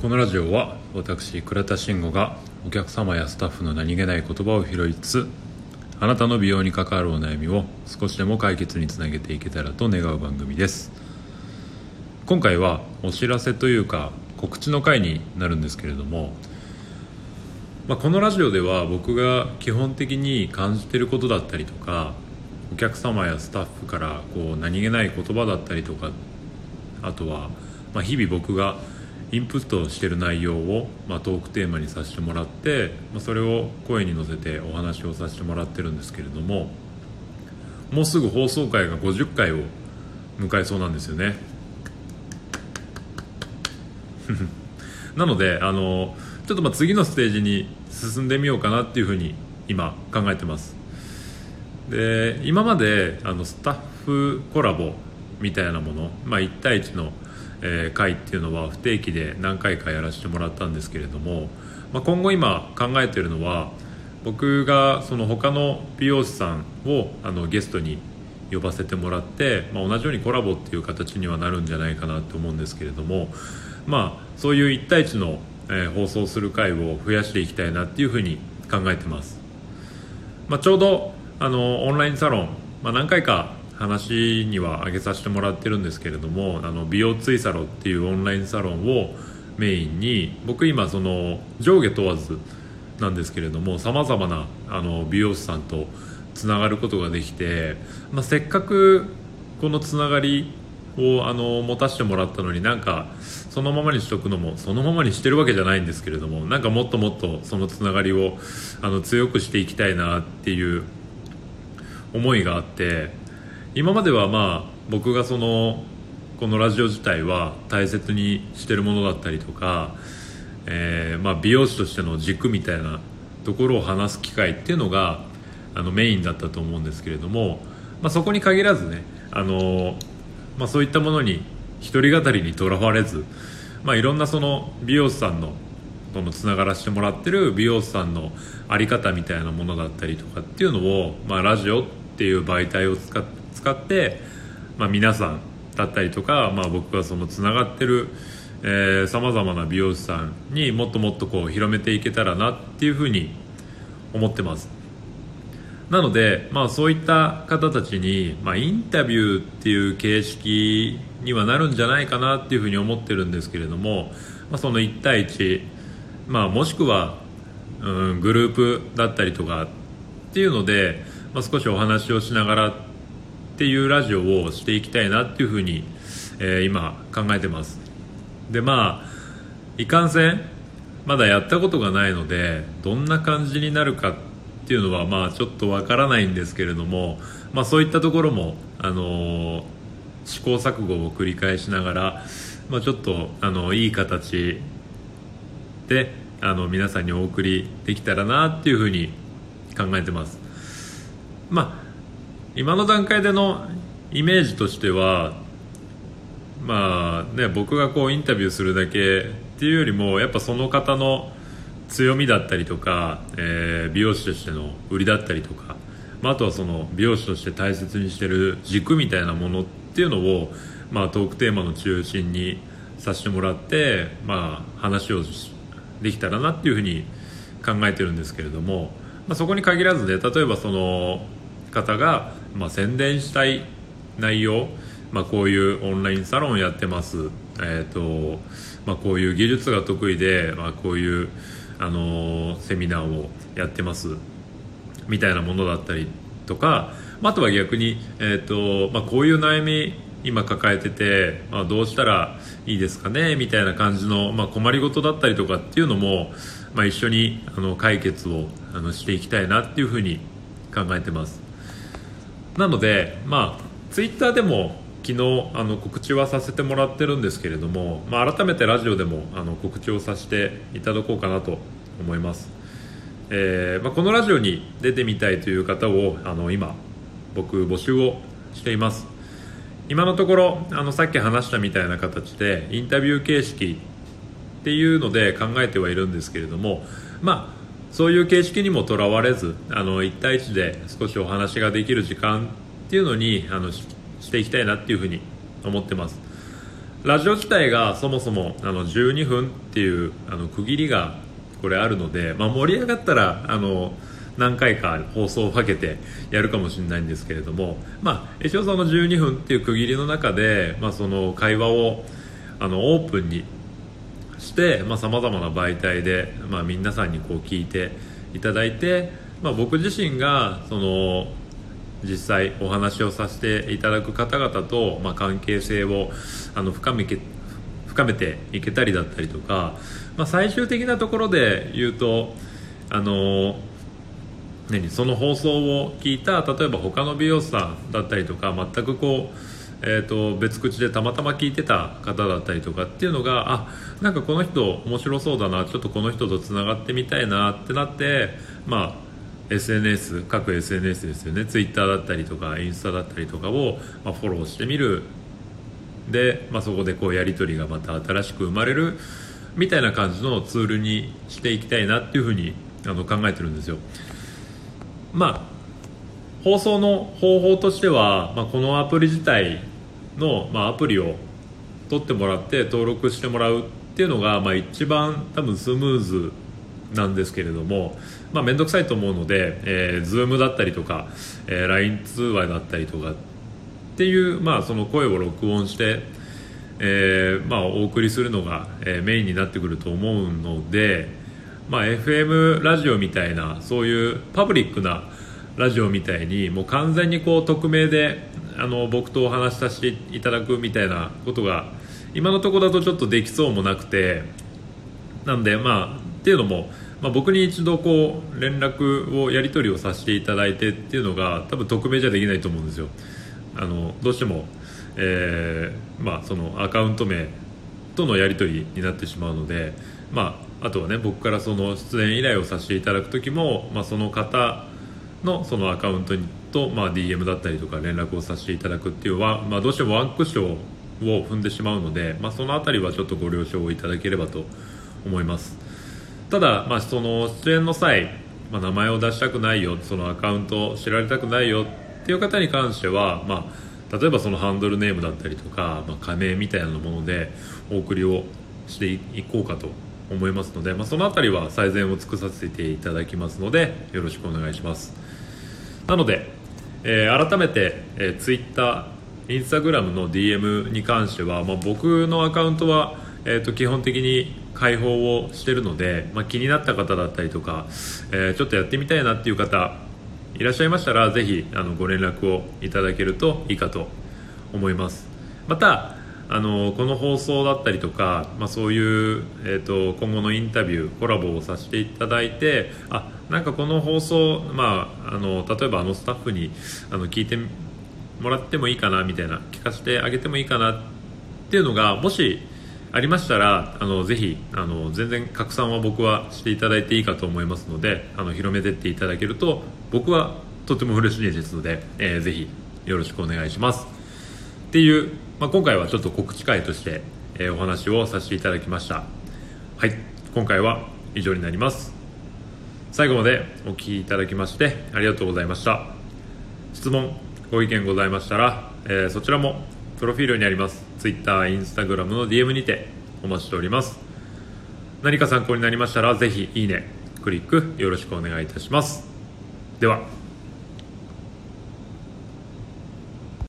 このラジオは私倉田慎吾がお客様やスタッフの何気ない言葉を拾いつつあなたの美容に関わるお悩みを少しでも解決につなげていけたらと願う番組です。今回はお知らせというか告知の回になるんですけれども、まあ、このラジオでは僕が基本的に感じてることだったりとかお客様やスタッフからこう何気ない言葉だったりとかあとは、まあ、日々僕がインプットしてる内容を、まあ、トークテーマにさせてもらって、まあ、それを声に乗せてお話をさせてもらってるんですけれどももうすぐ放送回が50回を迎えそうなんですよね。なのであのちょっとまあ次のステージに進んでみようかなっていうふうに今考えてます。で今まであのスタッフコラボみたいなもの、まあ、1対1のえー、会っていうのは不定期で何回かやらせてもらったんですけれども、まあ、今後今考えてるのは僕がその他の美容師さんをあのゲストに呼ばせてもらって、まあ、同じようにコラボっていう形にはなるんじゃないかなと思うんですけれども、まあ、そういう1対1の、えー、放送する回を増やしていきたいなっていうふうに考えてます、まあ、ちょうどあのオンラインサロン、まあ、何回か話には挙げさせてもらってるんですけれどもあの美容ツイサロっていうオンラインサロンをメインに僕今その上下問わずなんですけれどもさまざまなあの美容師さんとつながることができて、まあ、せっかくこのつながりをあの持たせてもらったのになんかそのままにしとくのもそのままにしてるわけじゃないんですけれどもなんかもっともっとそのつながりをあの強くしていきたいなっていう思いがあって今まではまあ僕がそのこのラジオ自体は大切にしてるものだったりとか、えー、まあ美容師としての軸みたいなところを話す機会っていうのがあのメインだったと思うんですけれども、まあ、そこに限らずねあの、まあ、そういったものに独り語りにとらわれず、まあ、いろんなその美容師さんのとのつながらせてもらってる美容師さんの在り方みたいなものだったりとかっていうのを、まあ、ラジオっていう媒体を使って使って、まあ、皆さんだったりとか、まあ、僕がそのつながってるさまざまな美容師さんにもっともっとこう広めていけたらなっていうふうに思ってます。なので、まあ、そういった方たちに、まあ、インタビューっていう形式にはなるんじゃないかなっていうふうに思ってるんですけれども、まあ、その1対1、まあ、もしくは、うん、グループだったりとかっていうので、まあ、少しお話をしながらっていうラジオをしていきたいなっていうふうに、えー、今考えてます。でまあいかんせんまだやったことがないのでどんな感じになるかっていうのはまあちょっとわからないんですけれども、まあ、そういったところも、あのー、試行錯誤を繰り返しながら、まあ、ちょっとあのいい形であの皆さんにお送りできたらなっていうふうに考えてます。まあ今の段階でのイメージとしてはまあね僕がこうインタビューするだけっていうよりもやっぱその方の強みだったりとか、えー、美容師としての売りだったりとか、まあ、あとはその美容師として大切にしてる軸みたいなものっていうのを、まあ、トークテーマの中心にさせてもらって、まあ、話をできたらなっていうふうに考えてるんですけれども、まあ、そこに限らずね例えばその方が、まあ、宣伝したい内容、まあ、こういうオンラインサロンやってます、えーとまあ、こういう技術が得意で、まあ、こういう、あのー、セミナーをやってます。みたいなものだったりとか、まあ、とは逆に、えーとまあ、こういう悩み今抱えてて、まあ、どうしたらいいですかね？みたいな感じの、まあ、困りごとだったりとかっていうのも、まあ、一緒にあの解決をあのしていきたいなっていうふうに考えてます。なのでまあツイッターでも昨日あの告知はさせてもらってるんですけれども、まあ、改めてラジオでもあの告知をさせていただこうかなと思います、えー、まあ、このラジオに出てみたいという方をあの今僕募集をしています。今のところあのさっき話したみたいな形でインタビュー形式っていうので考えてはいるんですけれどもまあそういう形式にもとらわれずあの1対1で少しお話ができる時間っていうのにあのしていきたいなっていうふうに思ってます。ラジオ自体がそもそもあの12分っていうあの区切りがこれあるので、まあ、盛り上がったらあの何回か放送をかけてやるかもしれないんですけれども、まあ、一応その12分っていう区切りの中で、まあ、その会話をあのオープンにしてさまざ、まな媒体で、まあ、皆さんにこう聞いていただいて、まあ、僕自身がその実際お話をさせていただく方々と、まあ、関係性をあの深め深めていけたりだったりとか、まあ、最終的なところで言うとあの何その放送を聞いた例えば他の美容師さんだったりとか全くこう、えーと、別口でたまたま聞いてた方だったりとかっていうのがあなんかこの人面白そうだなちょっとこの人とつながってみたいなってなってまあ SNS 各 SNS ですよね。Twitter だったりとかインスタだったりとかを、まあ、フォローしてみる。で、まあ、そこでこうやり取りがまた新しく生まれるみたいな感じのツールにしていきたいなっていうふうにあの考えてるんですよ。まあ放送の方法としては、まあ、このアプリ自体の、まあ、アプリを取ってもらって登録してもらうっていうのが、まあ、一番多分スムーズなんですけれどもまあ、面倒くさいと思うので、えー、Zoom だったりとか、えー、LINE 通話だったりとかっていう、まあ、その声を録音して、えーまあ、お送りするのが、えー、メインになってくると思うので、まあ、FM ラジオみたいなそういうパブリックなラジオみたいにもう完全にこう匿名であの僕とお話しさせていただくみたいなことが今のところだとちょっとできそうもなくてなんでまあっていうのもまあ、僕に一度こう連絡をやり取りをさせていただいてっていうのが多分匿名じゃできないと思うんですよ。あのどうしても、えー、まあ、そのアカウント名とのやり取りになってしまうので、まあ、あとはね僕からその出演依頼をさせていただく時も、まあ、その方のそのアカウントにと、まあ、DM だったりとか連絡をさせていただくっていうのは、まあ、どうしてもワンクッションを踏んでしまうので、まあ、その辺りはちょっとご了承をいただければと思います。ただ、まあ、その出演の際、まあ、名前を出したくないよそのアカウントを知られたくないよっていう方に関しては、まあ、例えばそのハンドルネームだったりとか、まあ、加盟みたいなものでお送りをしていこうかと思いますので、まあ、その辺りは最善を尽くさせていただきますのでよろしくお願いしますなので、えー、改めて、えー、Twitter インスタグラムの DM に関しては、まあ、僕のアカウントは、えーと基本的に開放をしてるので、まあ、気になった方だったりとか、えー、ちょっとやってみたいなっていう方いらっしゃいましたらぜひあのご連絡をいただけるといいかと思います。またあのこの放送だったりとか、まあ、そういう、えーと、今後のインタビューコラボをさせていただいてあなんかこの放送、まあ、あの例えばあのスタッフにあの聞いてもらってもいいかなみたいな聞かせてあげてもいいかなっていうのがもしありましたらあのぜひあの全然拡散は僕はしていただいていいかと思いますのであの広めてっていただけると僕はとても嬉しいですので、えー、ぜひよろしくお願いします。っていう、まあ、今回はちょっと告知会として、えー、お話をさせていただきました。はい。今回は以上になります。最後までお聞きいただきましてありがとうございました。質問ご意見ございましたら、えー、そちらもプロフィールにあります Twitter、Instagram の DM にてお待ちしております。何か参考になりましたらぜひいいねクリックよろしくお願いいたします。では。